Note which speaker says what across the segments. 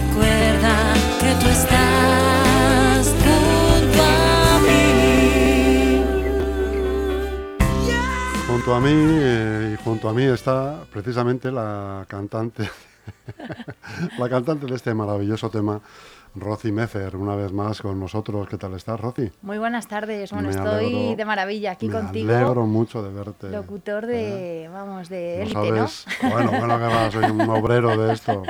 Speaker 1: recuerda que tú estás junto a mí.
Speaker 2: Junto a mí, eh, y junto a mí está precisamente la cantante, la cantante de este maravilloso tema, Rosy Mefer, una vez más con nosotros. ¿Qué tal estás, Rosy?
Speaker 3: Muy buenas tardes. Bueno,
Speaker 2: Me
Speaker 3: estoy
Speaker 2: alegro-
Speaker 3: de maravilla aquí
Speaker 2: Me
Speaker 3: contigo.
Speaker 2: alegro mucho de verte.
Speaker 3: Locutor de, vamos, de
Speaker 2: No
Speaker 3: élite, ¿no?
Speaker 2: sabes, bueno, bueno, que va, soy un obrero de esto,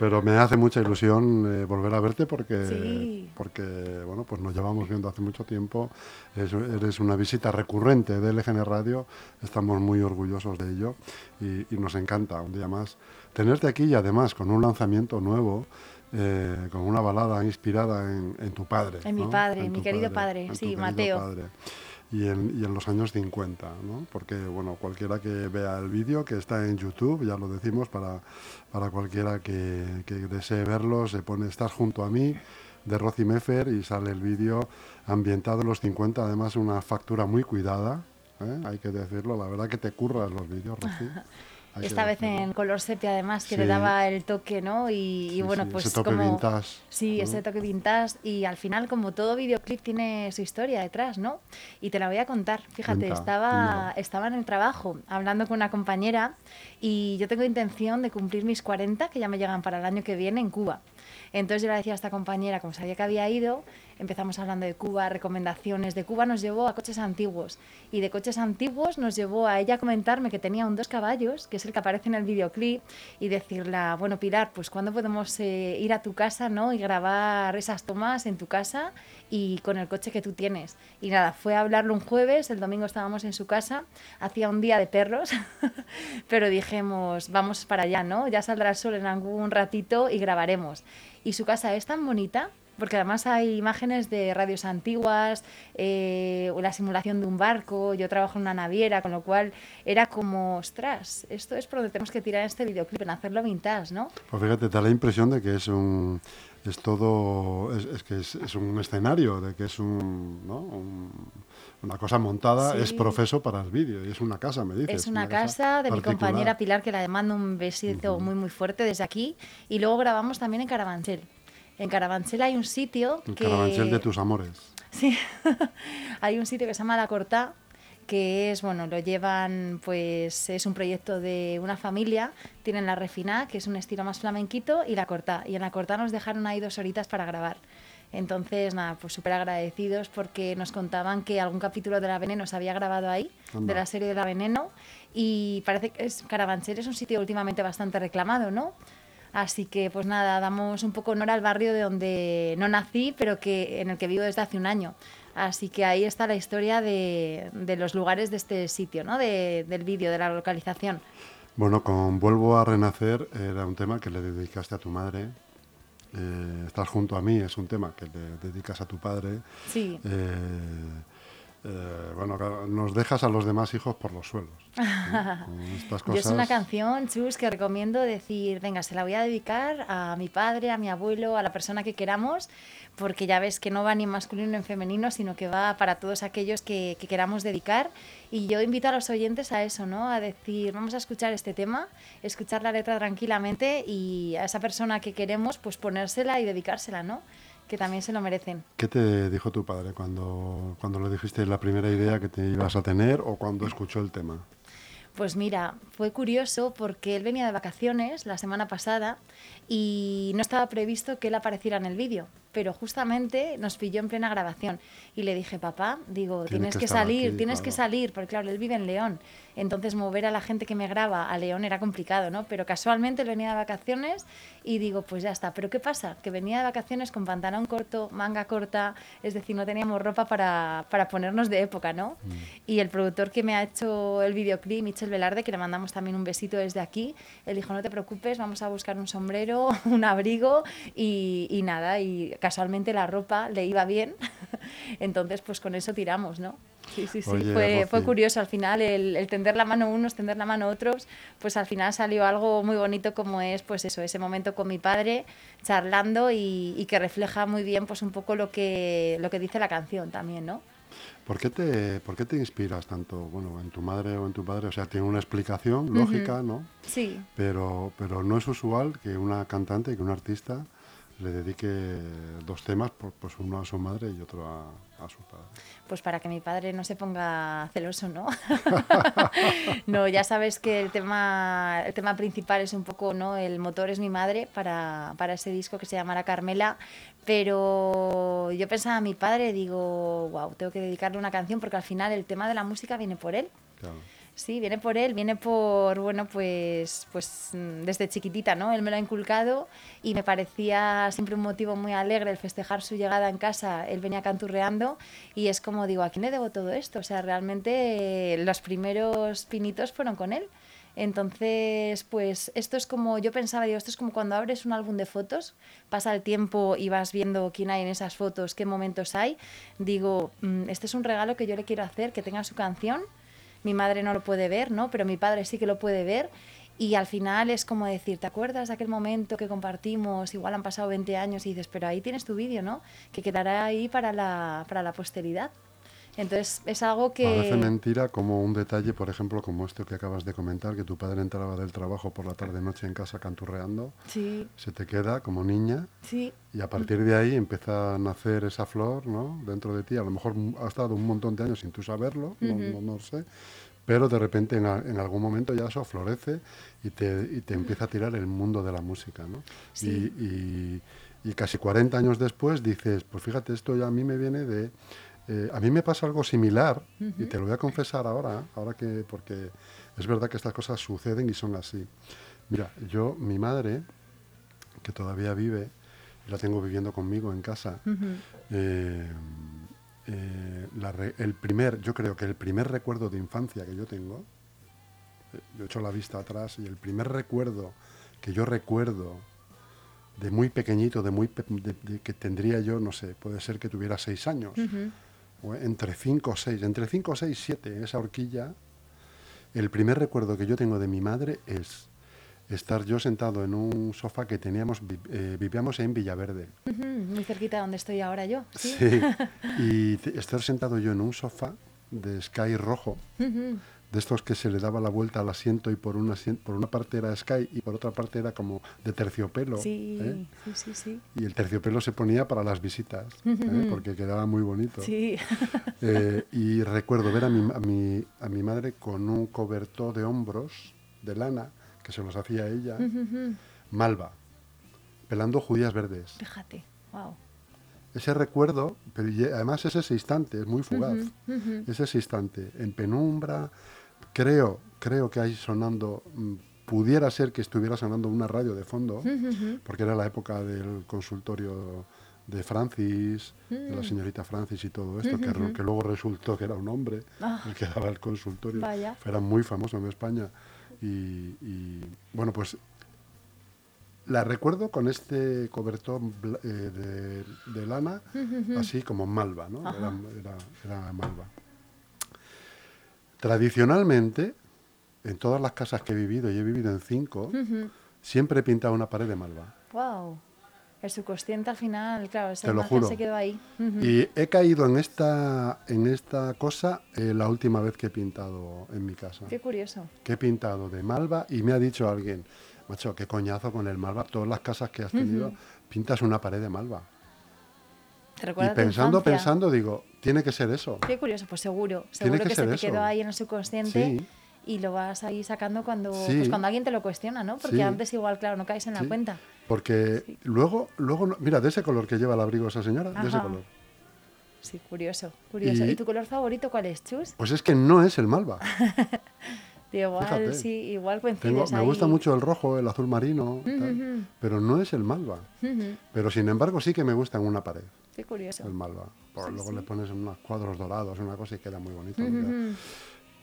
Speaker 2: pero me hace mucha ilusión eh, volver a verte porque,
Speaker 3: Sí.
Speaker 2: porque, bueno, pues nos llevamos viendo hace mucho tiempo, Es- eres una visita recurrente de LGN Radio, estamos muy orgullosos de ello y, y nos encanta un día más tenerte aquí y además con un lanzamiento nuevo, eh, con una balada inspirada en, en tu padre.
Speaker 3: En mi padre, en mi querido padre, sí,
Speaker 2: querido
Speaker 3: Mateo.
Speaker 2: padre. Y en, y en los años 50, ¿no? Porque, bueno, cualquiera que vea el vídeo, que está en YouTube, ya lo decimos, para, para cualquiera que, que desee verlo, se pone Estás junto a mí, de Rosy Mefer, y sale el vídeo ambientado en los 50, además una factura muy cuidada, ¿eh? hay que decirlo, la verdad que te curras los vídeos, Rosy. hay
Speaker 3: Esta vez
Speaker 2: decirlo.
Speaker 3: en color sepia, además, que le
Speaker 2: Sí.
Speaker 3: daba el toque, ¿no? Y, y
Speaker 2: Sí,
Speaker 3: bueno,
Speaker 2: sí,
Speaker 3: pues
Speaker 2: ese toque
Speaker 3: como...
Speaker 2: vintage,
Speaker 3: Sí,
Speaker 2: ¿no?
Speaker 3: ese toque vintage. Y al final, como todo videoclip, tiene su historia detrás, ¿no? Y te la voy a contar. Fíjate,
Speaker 2: Cuenta,
Speaker 3: estaba, estaba en el trabajo hablando con una compañera y yo tengo intención de cumplir mis 40, que ya me llegan para el año que viene, en Cuba. Entonces yo le decía a esta compañera, como sabía que había ido, empezamos hablando de Cuba, recomendaciones de Cuba, nos llevó a coches antiguos. Y de coches antiguos nos llevó a ella a comentarme que tenía un dos caballos, que es el que aparece en el videoclip, y decirla, bueno Pilar, pues ¿cuándo podemos eh, ir a tu casa ¿no? y grabar esas tomas en tu casa y con el coche que tú tienes? Y nada, fue a hablarlo un jueves, el domingo estábamos en su casa, hacía un día de perros, pero dijimos, vamos para allá, ¿no? Ya saldrá el sol en algún ratito y grabaremos. Y su casa es tan bonita, porque además hay imágenes de radios antiguas, eh, o la simulación de un barco, yo trabajo en una naviera, con lo cual era como, ostras, esto es por donde tenemos que tirar este videoclip, en hacerlo vintage, ¿no?
Speaker 2: Pues fíjate, te da la impresión de que es un es todo es, es que es, es un escenario, de que es un, ¿no? Un- una cosa montada,
Speaker 3: Sí.
Speaker 2: es profeso para el vídeo y es una casa, me dices.
Speaker 3: Es una casa de mi
Speaker 2: particular.
Speaker 3: compañera Pilar, que la mando un besito muy, muy fuerte desde aquí. Y luego grabamos también en Carabanchel. En Carabanchel hay un sitio
Speaker 2: El
Speaker 3: que...
Speaker 2: carabanchel de tus amores.
Speaker 3: Sí, hay un sitio que se llama La Cortá, que es, bueno, lo llevan, pues es un proyecto de una familia, tienen la Refiná, que es un estilo más flamenquito, y La Cortá. Y en La Cortá nos dejaron ahí dos horitas para grabar. Entonces, nada, pues súper agradecidos porque nos contaban que algún capítulo de La Veneno se había grabado ahí,
Speaker 2: Anda.
Speaker 3: de la serie de La Veneno, y parece que es, Carabanchel es un sitio últimamente bastante reclamado, ¿no? Así que, pues nada, damos un poco honor al barrio de donde no nací, pero que en el que vivo desde hace un año. Así que ahí está la historia de, de los lugares de este sitio, ¿no? De- del vídeo, de la localización.
Speaker 2: Bueno, con Vuelvo a Renacer era un tema que le dedicaste a tu madre. Eh, Estás junto a mí es un tema que le dedicas a tu padre.
Speaker 3: Sí.
Speaker 2: Eh, eh, bueno, nos dejas a los demás hijos por los suelos. estas
Speaker 3: Yo es una canción, Chus, que recomiendo decir, venga, se la voy a dedicar a mi padre, a mi abuelo, a la persona que queramos, porque ya ves que no va ni en masculino ni en femenino, sino que va para todos aquellos que, que queramos dedicar. Y yo invito a los oyentes a eso, ¿no? A decir, vamos a escuchar este tema, escuchar la letra tranquilamente y a esa persona que queremos, pues ponérsela y dedicársela, ¿no? Que también se lo merecen.
Speaker 2: ¿Qué te dijo tu padre cuando, cuando le dijiste la primera idea que te ibas a tener o cuando escuchó el tema?
Speaker 3: Pues mira, fue curioso porque él venía de vacaciones la semana pasada y no estaba previsto que él apareciera en el vídeo, pero justamente nos pilló en plena grabación y le dije, papá, digo,
Speaker 2: Tiene
Speaker 3: tienes
Speaker 2: que
Speaker 3: salir,
Speaker 2: aquí,
Speaker 3: tienes que
Speaker 2: claro".
Speaker 3: salir, porque claro, él vive en León, entonces mover a la gente que me graba a León era complicado, ¿no? Pero casualmente él venía de vacaciones y digo, pues ya está, pero ¿qué pasa? Que venía de vacaciones con pantalón corto, manga corta, es decir, no teníamos ropa para, para ponernos de época, ¿no?
Speaker 2: Mm.
Speaker 3: Y el productor que me ha hecho el videoclip, Michel Velarde, que le mandamos también un besito desde aquí, él dijo, no te preocupes, vamos a buscar un sombrero, un abrigo y, y nada, y casualmente la ropa le iba bien, entonces pues con eso tiramos, ¿no? Sí, sí, sí,
Speaker 2: Oye,
Speaker 3: fue, curioso al final el, el tender la mano unos, tender la mano otros, pues al final salió algo muy bonito como es pues eso, ese momento con mi padre charlando y, y que refleja muy bien pues un poco lo que, lo que dice la canción también, ¿no?
Speaker 2: ¿Por qué, te, ¿Por qué te inspiras tanto, bueno, en tu madre o en tu padre? O sea, tiene una explicación lógica, ¿no?
Speaker 3: Sí,
Speaker 2: Pero, pero no es usual que una cantante, que un artista le dedique dos temas, pues pues uno a su madre y otro a, a su padre.
Speaker 3: pues para que mi padre no se ponga celoso, ¿no? no, ya sabes que el tema, el tema principal es un poco, ¿no? El motor es mi madre para, para ese disco que se llamará Carmela, pero yo pensaba a mi padre, digo, wow, tengo que dedicarle una canción porque al final el tema de la música viene por él.
Speaker 2: Claro.
Speaker 3: Sí, viene por él, viene por, bueno, pues, pues mm, desde chiquitita, ¿no? Él me lo ha inculcado y me parecía siempre un motivo muy alegre el festejar su llegada en casa. Él venía canturreando y es como digo, ¿a quién le debo todo esto? O sea, realmente eh, los primeros pinitos fueron con él. Entonces, pues esto es como, yo pensaba, digo, esto es como cuando abres un álbum de fotos, pasa el tiempo y vas viendo quién hay en esas fotos, qué momentos hay. Digo, mm, este es un regalo que yo le quiero hacer, que tenga su canción mi madre no lo puede ver, ¿no? Pero mi padre sí que lo puede ver. Y al final es como decir, ¿te acuerdas de aquel momento que compartimos? Igual han pasado 20 años y dices, pero ahí tienes tu vídeo, ¿no? Que quedará ahí para la, para la posteridad. Entonces es algo que...
Speaker 2: Parece mentira como un detalle, por ejemplo, como esto que acabas de comentar, que tu padre entraba del trabajo por la tarde-noche en casa canturreando,
Speaker 3: Sí,
Speaker 2: se te queda como niña
Speaker 3: sí,
Speaker 2: y a partir de ahí empieza a nacer esa flor ¿no? dentro de ti. A lo mejor ha estado un montón de años sin tú saberlo, no, no, no sé, pero de repente en, a- en algún momento ya eso florece y te, y te empieza a tirar el mundo de la música. ¿no?
Speaker 3: Sí.
Speaker 2: Y, y- y casi 40 años después dices, pues fíjate, esto ya a mí me viene de... eh, a mí me pasa algo similar y te lo voy a confesar ahora, ahora que porque es verdad que estas cosas suceden y son así. Mira, yo, mi madre, que todavía vive, la tengo viviendo conmigo en casa, eh, eh, la re- el primer, yo creo que el primer recuerdo de infancia que yo tengo, yo echo la vista atrás y el primer recuerdo que yo recuerdo de muy pequeñito, de muy pe- de- de que tendría yo, no sé, puede ser que tuviera seis años, o entre cinco o seis, entre cinco, seis, siete, esa horquilla, el primer recuerdo que yo tengo de mi madre es estar yo sentado en un sofá que teníamos, eh, vivíamos en Villaverde.
Speaker 3: Ujú, muy cerquita de donde estoy ahora yo. Sí.
Speaker 2: Sí. Y estar sentado yo en un sofá de Sky rojo,
Speaker 3: Ujú,
Speaker 2: de estos que se le daba la vuelta al asiento y por una, por una parte era Sky y por otra parte era como de terciopelo.
Speaker 3: Sí,
Speaker 2: ¿eh?
Speaker 3: sí, sí, sí.
Speaker 2: Y el terciopelo se ponía para las visitas, ¿eh? porque quedaba muy bonito.
Speaker 3: Sí.
Speaker 2: Eh, y recuerdo ver a mi, a, mi, a mi madre con un cobertor de hombros de lana, que se los hacía ella, malva, pelando judías verdes.
Speaker 3: Fíjate, wow.
Speaker 2: Ese recuerdo, pero además es ese instante, es muy fugaz. Es ese instante, en penumbra, creo, creo que ahí sonando, mm, pudiera ser que estuviera sonando una radio de fondo, porque era la época del consultorio de Francis, de
Speaker 3: Mm.
Speaker 2: la señorita Francis y todo esto, que, luego resultó que era un hombre
Speaker 3: Ah.
Speaker 2: el que daba el consultorio.
Speaker 3: Vaya.
Speaker 2: Era muy famoso en España. Y, y, bueno, pues la recuerdo con este cobertor eh, de, de lana, así como malva, ¿no? Era, era- era malva. Tradicionalmente, en todas las casas que he vivido, y he vivido en cinco, siempre he pintado una pared de malva.
Speaker 3: Wow. El subconsciente al final, claro, esa
Speaker 2: Te lo juro.
Speaker 3: se quedó ahí.
Speaker 2: Y he caído en esta, en esta cosa eh, la última vez que he pintado en mi casa.
Speaker 3: Qué curioso.
Speaker 2: que he pintado de malva y me ha dicho alguien, macho, qué coñazo con el malva, todas las casas que has tenido, pintas una pared de malva.
Speaker 3: ¿Te
Speaker 2: Y
Speaker 3: recuerda
Speaker 2: pensando, pensando, digo, tiene que ser eso.
Speaker 3: Qué curioso, pues seguro.
Speaker 2: Tiene
Speaker 3: Seguro
Speaker 2: que
Speaker 3: que, se
Speaker 2: ser
Speaker 3: te
Speaker 2: eso.
Speaker 3: quedó ahí en el subconsciente
Speaker 2: Sí.
Speaker 3: y lo vas ahí sacando cuando,
Speaker 2: Sí.
Speaker 3: pues cuando alguien te lo cuestiona, ¿no? Porque
Speaker 2: Sí.
Speaker 3: antes igual, claro, no caes en la cuenta.
Speaker 2: Porque luego, luego, mira, de ese color que lleva el abrigo esa señora, de ese color.
Speaker 3: Sí, curioso, curioso.
Speaker 2: Y-
Speaker 3: ¿Y, tu color favorito cuál es, Chus?
Speaker 2: Pues es que no es el malva.
Speaker 3: Igual,
Speaker 2: Fíjate.
Speaker 3: sí, igual
Speaker 2: Tengo,
Speaker 3: coincides
Speaker 2: me
Speaker 3: ahí.
Speaker 2: gusta mucho el rojo, el azul marino, tal, pero no es el malva. Pero sin embargo sí que me gusta en una pared,
Speaker 3: Qué curioso.
Speaker 2: el malva. Por-
Speaker 3: Sí,
Speaker 2: luego
Speaker 3: sí.
Speaker 2: le pones unos cuadros dorados, una cosa y queda muy bonito.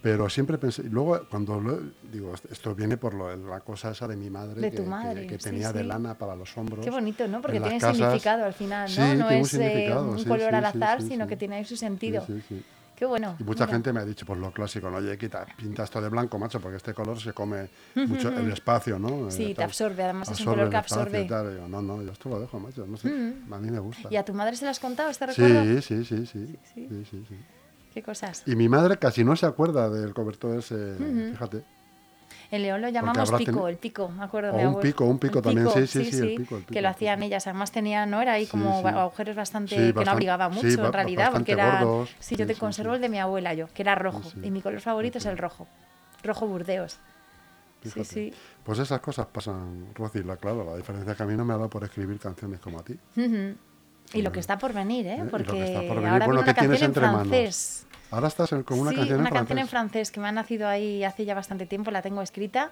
Speaker 2: Pero siempre pensé, y luego cuando lo- digo, est- esto viene por lo, la cosa esa de mi madre,
Speaker 3: De
Speaker 2: que,
Speaker 3: madre,
Speaker 2: que,
Speaker 3: sí,
Speaker 2: tenía de lana para los hombros.
Speaker 3: Qué bonito, ¿no? Porque tiene
Speaker 2: casas.
Speaker 3: significado al final, ¿no? No
Speaker 2: un
Speaker 3: es eh, un
Speaker 2: sí,
Speaker 3: color al azar, sino que tiene ahí su sentido.
Speaker 2: sí, sí.
Speaker 3: Qué bueno.
Speaker 2: Y mucha
Speaker 3: mira.
Speaker 2: gente me ha dicho, pues lo clásico, ¿no? Oye, quita, pinta esto de blanco, macho, porque este color se come mucho el espacio, ¿no?
Speaker 3: Sí,
Speaker 2: Eh,
Speaker 3: te
Speaker 2: tal.
Speaker 3: absorbe, además es un color que absorbe.
Speaker 2: tal. No, no, yo esto lo dejo, macho, no sé, a mí me gusta.
Speaker 3: ¿Y a tu madre se lo has contado este recuerdo?
Speaker 2: Sí, sí, sí, sí,
Speaker 3: sí.
Speaker 2: sí, sí, sí.
Speaker 3: qué cosas.
Speaker 2: Y mi madre casi no se acuerda del cobertor ese, fíjate.
Speaker 3: En León lo llamamos pico, el pico, me acuerdo.
Speaker 2: O un
Speaker 3: abuelo.
Speaker 2: pico, un pico
Speaker 3: El
Speaker 2: también, sí, sí, sí, el pico, el
Speaker 3: Que
Speaker 2: pico,
Speaker 3: lo
Speaker 2: el
Speaker 3: hacían
Speaker 2: pico.
Speaker 3: ellas, además tenía, ¿no? Era ahí
Speaker 2: Sí,
Speaker 3: como
Speaker 2: sí.
Speaker 3: agujeros bastante,
Speaker 2: Sí,
Speaker 3: que no abrigaba
Speaker 2: sí,
Speaker 3: mucho en realidad, porque era... Sí,
Speaker 2: Sí,
Speaker 3: yo te
Speaker 2: sí,
Speaker 3: conservo
Speaker 2: sí.
Speaker 3: el de mi abuela yo, que era rojo.
Speaker 2: Sí, sí.
Speaker 3: Y mi color favorito es el rojo. Rojo burdeos. Sí,
Speaker 2: Fíjate.
Speaker 3: sí.
Speaker 2: Pues esas cosas pasan, Rosy, la, claro, la diferencia es que a mí no me ha dado por escribir canciones como a ti.
Speaker 3: Y lo que está por venir, ¿eh?
Speaker 2: Y lo que
Speaker 3: Porque
Speaker 2: está por venir,
Speaker 3: ahora
Speaker 2: bueno,
Speaker 3: una
Speaker 2: ¿qué tienes
Speaker 3: canción en
Speaker 2: entre manos? Ahora estás con una
Speaker 3: sí,
Speaker 2: canción en
Speaker 3: una
Speaker 2: francés.
Speaker 3: canción en francés que me ha nacido ahí hace ya bastante tiempo, la tengo escrita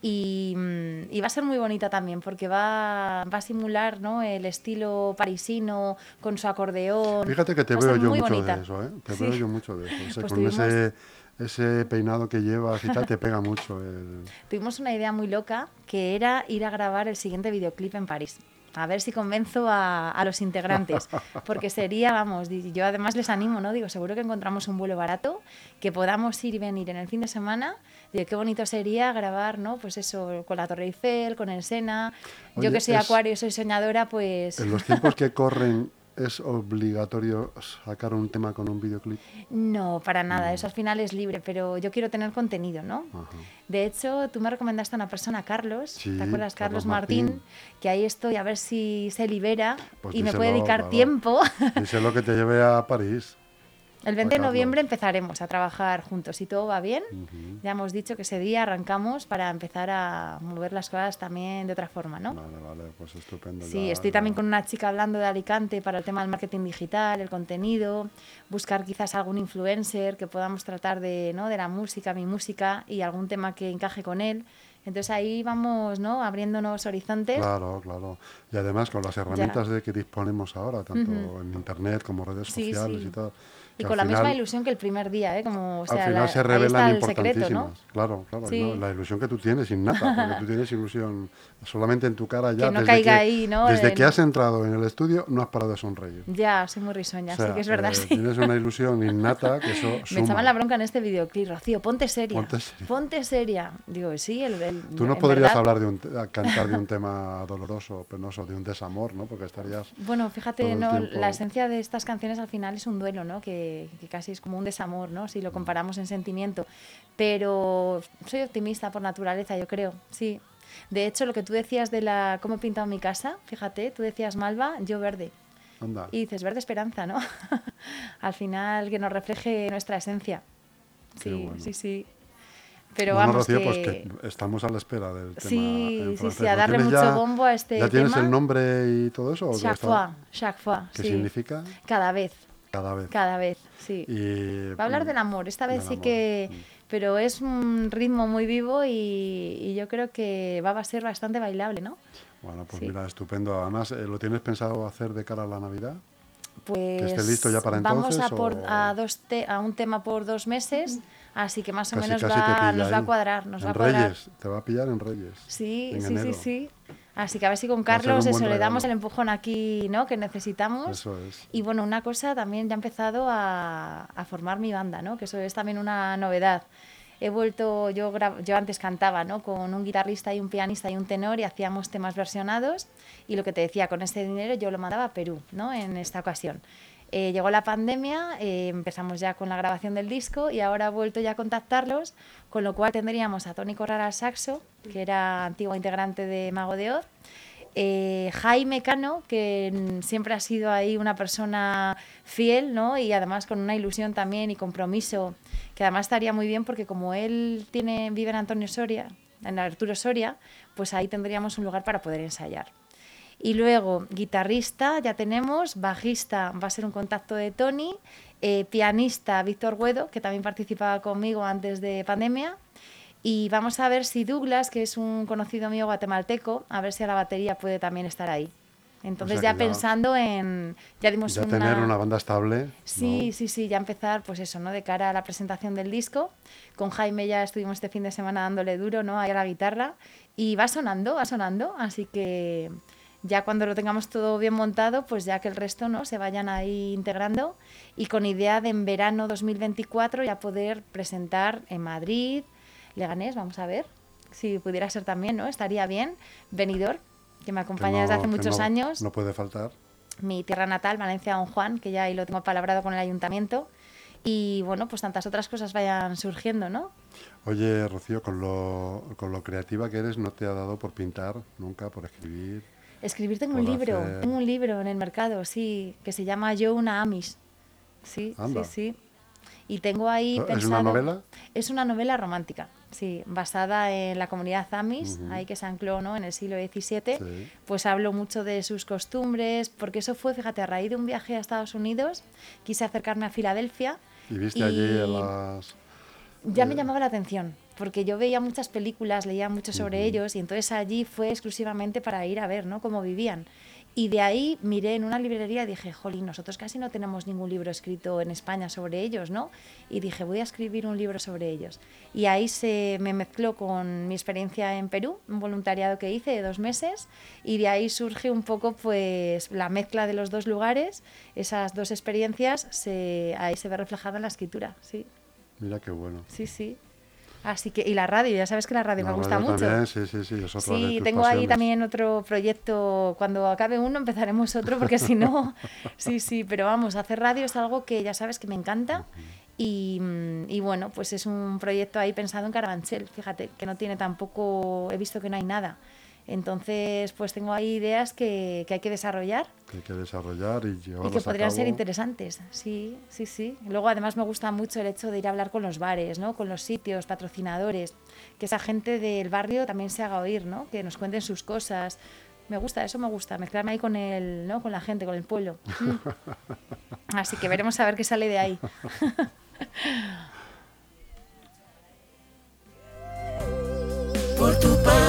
Speaker 3: y, mm, y va a ser muy bonita también porque va, va a simular ¿no? el estilo parisino con su acordeón.
Speaker 2: Fíjate que te veo yo mucho
Speaker 3: bonita.
Speaker 2: de eso, ¿eh? Te
Speaker 3: Sí.
Speaker 2: veo yo mucho de eso. O sea,
Speaker 3: Pues
Speaker 2: con
Speaker 3: tuvimos-
Speaker 2: ese, ese peinado que llevas y tal, te pega mucho. El...
Speaker 3: Tuvimos una idea muy loca que era ir a grabar el siguiente videoclip en París. A ver si convenzo a, a los integrantes. Porque sería, vamos, yo además les animo, ¿no? Digo, seguro que encontramos un vuelo barato, que podamos ir y venir en el fin de semana. Digo, qué bonito sería grabar, ¿no? Pues eso, con la Torre Eiffel, con el Sena.
Speaker 2: Oye,
Speaker 3: yo que soy
Speaker 2: es-
Speaker 3: acuario y soy soñadora, pues...
Speaker 2: En los tiempos que corren, ¿es obligatorio sacar un tema con un videoclip?
Speaker 3: No, para nada, eso al final es libre, pero yo quiero tener contenido, ¿no?
Speaker 2: Ajá.
Speaker 3: De hecho, tú me recomendaste a una persona, Carlos,
Speaker 2: Sí,
Speaker 3: ¿te acuerdas?
Speaker 2: Carlos
Speaker 3: Carlos Martín,
Speaker 2: Martín.
Speaker 3: que ahí estoy a ver si se libera
Speaker 2: Pues
Speaker 3: y me
Speaker 2: díselo,
Speaker 3: puede dedicar
Speaker 2: claro.
Speaker 3: tiempo.
Speaker 2: Dice lo que te lleve a París.
Speaker 3: El 20 de noviembre empezaremos a trabajar juntos, si todo va bien.
Speaker 2: Ujú.
Speaker 3: Ya hemos dicho que ese día arrancamos para empezar a mover las cosas también de otra forma, ¿no?
Speaker 2: Vale, vale, pues estupendo.
Speaker 3: Sí,
Speaker 2: ya-
Speaker 3: estoy
Speaker 2: ya-
Speaker 3: también con una chica hablando de Alicante para el tema del marketing digital, el contenido, buscar quizás algún influencer que podamos tratar de, ¿no? de la música, mi música y algún tema que encaje con él. Entonces ahí vamos ¿no? abriendo nuevos horizontes.
Speaker 2: Claro, claro. Y además con las herramientas de que disponemos ahora, tanto en internet como redes
Speaker 3: Sí,
Speaker 2: sociales
Speaker 3: sí.
Speaker 2: y tal.
Speaker 3: Y con la misma
Speaker 2: final-
Speaker 3: ilusión que el primer día, ¿eh? Como, o sea,
Speaker 2: al final
Speaker 3: la-
Speaker 2: se revelan
Speaker 3: el secreto,
Speaker 2: importantísimas.
Speaker 3: ¿no?
Speaker 2: Claro, claro.
Speaker 3: Sí.
Speaker 2: ¿no? La ilusión que tú tienes innata, porque tú tienes ilusión solamente en tu cara ya.
Speaker 3: Que no
Speaker 2: desde
Speaker 3: caiga
Speaker 2: que,
Speaker 3: ahí, ¿no?
Speaker 2: Desde
Speaker 3: en-
Speaker 2: que has entrado en el estudio no has parado de sonreír.
Speaker 3: Ya, soy muy risueña,
Speaker 2: O sea,
Speaker 3: sí que es verdad,
Speaker 2: eh,
Speaker 3: sí.
Speaker 2: Tienes una ilusión innata que eso
Speaker 3: Me
Speaker 2: suma.
Speaker 3: echaban la bronca en este videoclip, Rocío, ponte seria.
Speaker 2: Ponte seria.
Speaker 3: Ponte seria. Digo, sí, el, el-
Speaker 2: Tú no podrías
Speaker 3: verdad-
Speaker 2: hablar de un, cantar de un tema doloroso, penoso, de un desamor, ¿no? Porque estarías...
Speaker 3: Bueno, fíjate, ¿no?
Speaker 2: tiempo-
Speaker 3: la esencia de estas canciones al final es un duelo, ¿no? Que, que casi es como un desamor, ¿no? Si lo comparamos en sentimiento. Pero soy optimista por naturaleza, yo creo, sí. De hecho, lo que tú decías de la cómo he pintado mi casa, fíjate, tú decías malva, yo verde.
Speaker 2: Anda.
Speaker 3: Y dices verde esperanza, ¿no? al final que nos refleje nuestra esencia. Sí,
Speaker 2: bueno.
Speaker 3: sí, sí. Pero
Speaker 2: bueno,
Speaker 3: vamos,
Speaker 2: Rocío,
Speaker 3: que...
Speaker 2: pues que estamos a la espera del tema
Speaker 3: Sí, sí, sí, a
Speaker 2: ¿Lo
Speaker 3: darle
Speaker 2: tienes
Speaker 3: mucho
Speaker 2: ya-
Speaker 3: bombo a este
Speaker 2: ¿Ya tienes
Speaker 3: tema?
Speaker 2: el nombre y todo eso?
Speaker 3: Chaque fois, chaque fois.
Speaker 2: ¿Qué
Speaker 3: sí.
Speaker 2: significa?
Speaker 3: Cada vez,
Speaker 2: Cada vez.
Speaker 3: cada vez, sí.
Speaker 2: Y,
Speaker 3: Va a hablar del amor, esta vez sí
Speaker 2: amor,
Speaker 3: que...
Speaker 2: mm.
Speaker 3: Pero es un ritmo muy vivo y, y yo creo que va a ser bastante bailable, ¿no?
Speaker 2: Bueno, pues
Speaker 3: Sí.
Speaker 2: mira, estupendo. Además, eh, ¿lo tienes pensado hacer de cara a la Navidad?
Speaker 3: Pues
Speaker 2: esté listo ya para
Speaker 3: vamos a,
Speaker 2: entonces,
Speaker 3: por,
Speaker 2: o-
Speaker 3: a, dos te- a un tema por dos meses, así que más o
Speaker 2: Casi,
Speaker 3: menos
Speaker 2: casi
Speaker 3: va, nos va a
Speaker 2: ahí.
Speaker 3: cuadrar, nos
Speaker 2: en
Speaker 3: va a cuadrar.
Speaker 2: Reyes, te va a pillar en Reyes.
Speaker 3: Sí,
Speaker 2: en
Speaker 3: sí, sí, sí. Así que a ver si con Carlos eso, le damos el empujón aquí, ¿no? Que necesitamos.
Speaker 2: Eso es.
Speaker 3: Y bueno, una cosa también ya he empezado a, a formar mi banda, ¿no? Que eso es también una novedad. He vuelto, yo, yo antes cantaba, ¿no? Con un guitarrista y un pianista y un tenor y hacíamos temas versionados y lo que te decía, con ese dinero yo lo mandaba a Perú, ¿no? En esta ocasión. Eh, llegó la pandemia, eh, empezamos ya con la grabación del disco y ahora he vuelto ya a contactarlos, con lo cual tendríamos a Tony Corral al saxo, que era antiguo integrante de Mago de Oz, eh, Jaime Cano, que siempre ha sido ahí una persona fiel, ¿no? Y además con una ilusión también y compromiso, que además estaría muy bien porque como él tiene, vive en Antonio Soria, en Arturo Soria, pues ahí tendríamos un lugar para poder ensayar. Y luego, guitarrista, ya tenemos, bajista, va a ser un contacto de Tony, eh, pianista Víctor Guedo, que también participaba conmigo antes de pandemia, y vamos a ver si Douglas, que es un conocido mío guatemalteco, a ver si a la batería puede también estar ahí. Entonces
Speaker 2: sea
Speaker 3: ya
Speaker 2: ya-
Speaker 3: pensando en... Ya dimos
Speaker 2: Ya
Speaker 3: una...
Speaker 2: tener una banda estable.
Speaker 3: Sí,
Speaker 2: ¿no?
Speaker 3: sí, sí, ya empezar, pues eso, ¿no? De cara a la presentación del disco. Con Jaime ya estuvimos este fin de semana dándole duro, ¿no? Ahí a la guitarra. Y va sonando, va sonando. Así que ya cuando lo tengamos todo bien montado, pues ya que el resto, ¿no? Se vayan ahí integrando. Y con idea de en verano 2024 ya poder presentar en Madrid, Leganés, vamos a ver. Si pudiera ser también, ¿no? Estaría bien. Venidor, que me
Speaker 2: Que
Speaker 3: acompaña desde
Speaker 2: no-
Speaker 3: hace
Speaker 2: que
Speaker 3: muchos
Speaker 2: no-
Speaker 3: años
Speaker 2: No puede faltar.
Speaker 3: mi tierra natal, Valencia Don Juan, que ya ahí lo tengo palabrado con el ayuntamiento. y bueno, pues tantas otras cosas vayan surgiendo, ¿no?
Speaker 2: Oye, Rocío, con lo, con lo creativa que eres, ¿no te ha dado por pintar nunca, por escribir?
Speaker 3: Escribir tengo un libro,
Speaker 2: hacer-
Speaker 3: tengo un libro en el mercado, sí, que se llama Yo una Amish. Sí,
Speaker 2: Anda.
Speaker 3: sí, sí. Y tengo ahí
Speaker 2: ¿Es una novela?
Speaker 3: Es una novela romántica, sí, basada en la comunidad Amish, ahí que se ancló ¿no? en el siglo XVII.
Speaker 2: Sí.
Speaker 3: Pues hablo mucho de sus costumbres, porque eso fue, fíjate, a raíz de un viaje a Estados Unidos, quise acercarme a Filadelfia.
Speaker 2: ¿Y viste
Speaker 3: y-
Speaker 2: allí las...
Speaker 3: ya me
Speaker 2: Eh,
Speaker 3: llamaba la atención, porque yo veía muchas películas, leía mucho sobre ellos y entonces allí fue exclusivamente para ir a ver ¿no? cómo vivían. Y de ahí miré en una librería y dije, jolín, nosotros casi no tenemos ningún libro escrito en España sobre ellos, ¿no? Y dije, voy a escribir un libro sobre ellos. Y ahí se me mezcló con mi experiencia en Perú, un voluntariado que hice de dos meses, y de ahí surge un poco pues la mezcla de los dos lugares, esas dos experiencias, se, ahí se ve reflejada en la escritura, sí.
Speaker 2: Mira qué bueno.
Speaker 3: Sí, sí. Así que, y la radio, ya sabes que la radio
Speaker 2: La
Speaker 3: me gusta
Speaker 2: radio
Speaker 3: mucho.
Speaker 2: También, sí, sí, sí, es otra
Speaker 3: Sí, tengo ahí también otro proyecto. Cuando acabe uno empezaremos otro, porque si no, sí, sí, pero vamos, hacer radio es algo que ya sabes que me encanta. Y, mm, y bueno, pues es un proyecto ahí pensado en Carabanchel, fíjate, que no tiene tampoco, he visto que no hay nada. Entonces, pues tengo ahí ideas que, que hay que desarrollar.
Speaker 2: Que hay que desarrollar y
Speaker 3: que podrían ser interesantes, sí, sí, sí. Luego, además, me gusta mucho el hecho de ir a hablar con los bares, ¿no? Con los sitios, patrocinadores, que esa gente del barrio también se haga oír, ¿no? Que nos cuenten sus cosas. Me gusta, eso me gusta, mezclarme ahí con el, ¿no? con la gente, con el pueblo. Mm. Así que veremos a ver qué sale de ahí. Por tu paz